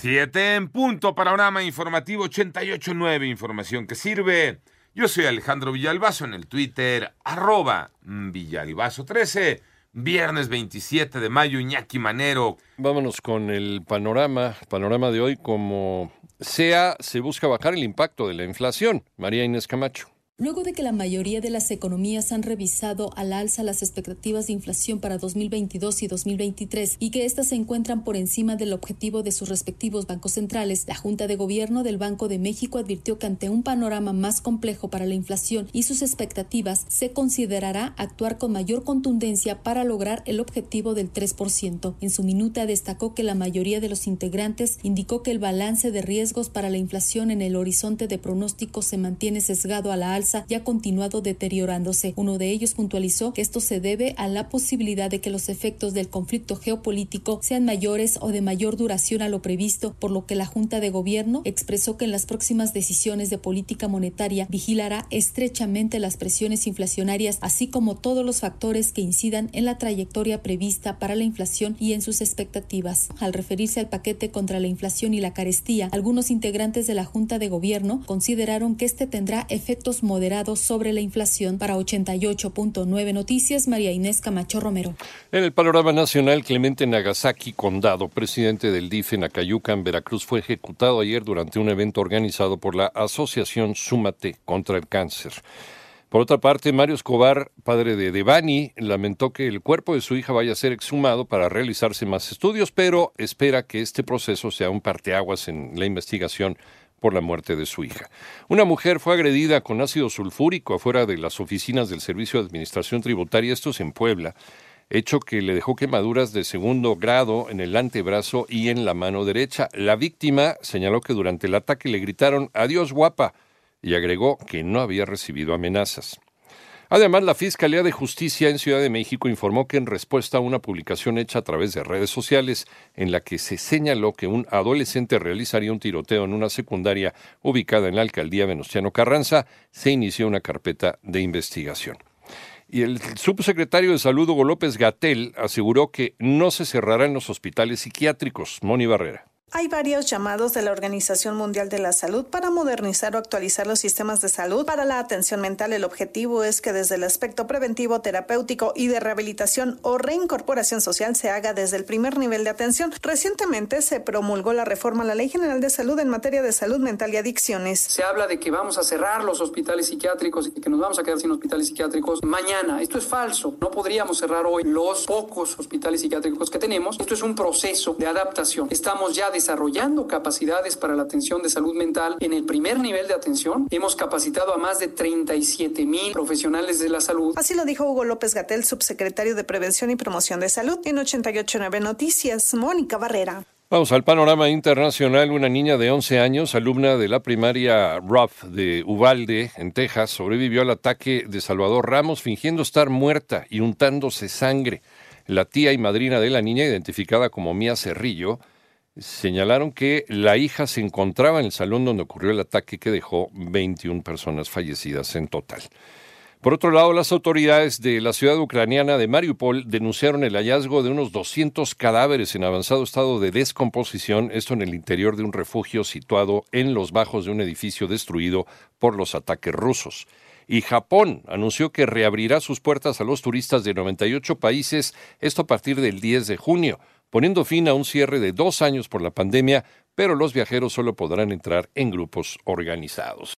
Siete en punto, panorama informativo 88.9, información que sirve. Yo soy Alejandro Villalbazo en el Twitter, arroba Villalbazo13, viernes 27 de mayo, Iñaki Manero. Vámonos con el panorama, panorama de hoy, como sea, se busca bajar el impacto de la inflación. María Inés Camacho. Luego de que la mayoría de las economías han revisado al alza las expectativas de inflación para 2022 y 2023 y que éstas se encuentran por encima del objetivo de sus respectivos bancos centrales, la Junta de Gobierno del Banco de México advirtió que ante un panorama más complejo para la inflación y sus expectativas, se considerará actuar con mayor contundencia para lograr el objetivo del 3%. En su minuta destacó que la mayoría de los integrantes indicó que el balance de riesgos para la inflación en el horizonte de pronóstico se mantiene sesgado a la alza y ha continuado deteriorándose. Uno de ellos puntualizó que esto se debe a la posibilidad de que los efectos del conflicto geopolítico sean mayores o de mayor duración a lo previsto, por lo que la Junta de Gobierno expresó que en las próximas decisiones de política monetaria vigilará estrechamente las presiones inflacionarias, así como todos los factores que incidan en la trayectoria prevista para la inflación y en sus expectativas. Al referirse al paquete contra la inflación y la carestía, algunos integrantes de la Junta de Gobierno consideraron que este tendrá efectos sobre la inflación. Para 88.9 Noticias, María Inés Camacho Romero. En el panorama nacional, Clemente Nagasaki Condado, presidente del DIF en Acayucan, Veracruz, fue ejecutado ayer durante un evento organizado por la Asociación Súmate contra el Cáncer. Por otra parte, Mario Escobar, padre de Devani, lamentó que el cuerpo de su hija vaya a ser exhumado para realizarse más estudios, pero espera que este proceso sea un parteaguas en la investigación por la muerte de su hija. Una mujer fue agredida con ácido sulfúrico afuera de las oficinas del Servicio de Administración Tributaria, estos en Puebla, hecho que le dejó quemaduras de segundo grado en el antebrazo y en la mano derecha. La víctima señaló que durante el ataque le gritaron Adiós guapa y agregó que no había recibido amenazas. Además, la Fiscalía de Justicia en Ciudad de México informó que en respuesta a una publicación hecha a través de redes sociales en la que se señaló que un adolescente realizaría un tiroteo en una secundaria ubicada en la alcaldía Venustiano Carranza, se inició una carpeta de investigación. Y el subsecretario de Salud, Hugo López Gatel, aseguró que no se cerrarán los hospitales psiquiátricos. Moni Barrera. Hay varios llamados de la Organización Mundial de la Salud para modernizar o actualizar los sistemas de salud para la atención mental. El objetivo es que desde el aspecto preventivo, terapéutico y de rehabilitación o reincorporación social se haga desde el primer nivel de atención. Recientemente se promulgó la reforma a la Ley General de Salud en materia de salud mental y adicciones. Se habla de que vamos a cerrar los hospitales psiquiátricos y que nos vamos a quedar sin hospitales psiquiátricos mañana. Esto es falso. No podríamos cerrar hoy los pocos hospitales psiquiátricos que tenemos. Esto es un proceso de adaptación. Estamos ya desarrollando capacidades para la atención de salud mental en el primer nivel de atención. Hemos capacitado a más de 37 mil profesionales de la salud. Así lo dijo Hugo López Gatel, subsecretario de Prevención y Promoción de Salud, en 889 Noticias, Mónica Barrera. Vamos al panorama internacional. Una niña de 11 años, alumna de la primaria Ruff de Uvalde, en Texas, sobrevivió al ataque de Salvador Ramos fingiendo estar muerta y untándose sangre. La tía y madrina de la niña, identificada como Mía Cerrillo, señalaron que la hija se encontraba en el salón donde ocurrió el ataque que dejó 21 personas fallecidas en total. Por otro lado, las autoridades de la ciudad ucraniana de Mariupol denunciaron el hallazgo de unos 200 cadáveres en avanzado estado de descomposición, esto en el interior de un refugio situado en los bajos de un edificio destruido por los ataques rusos. Y Japón anunció que reabrirá sus puertas a los turistas de 98 países, esto a partir del 10 de junio poniendo fin a un cierre de dos años por la pandemia, pero los viajeros solo podrán entrar en grupos organizados.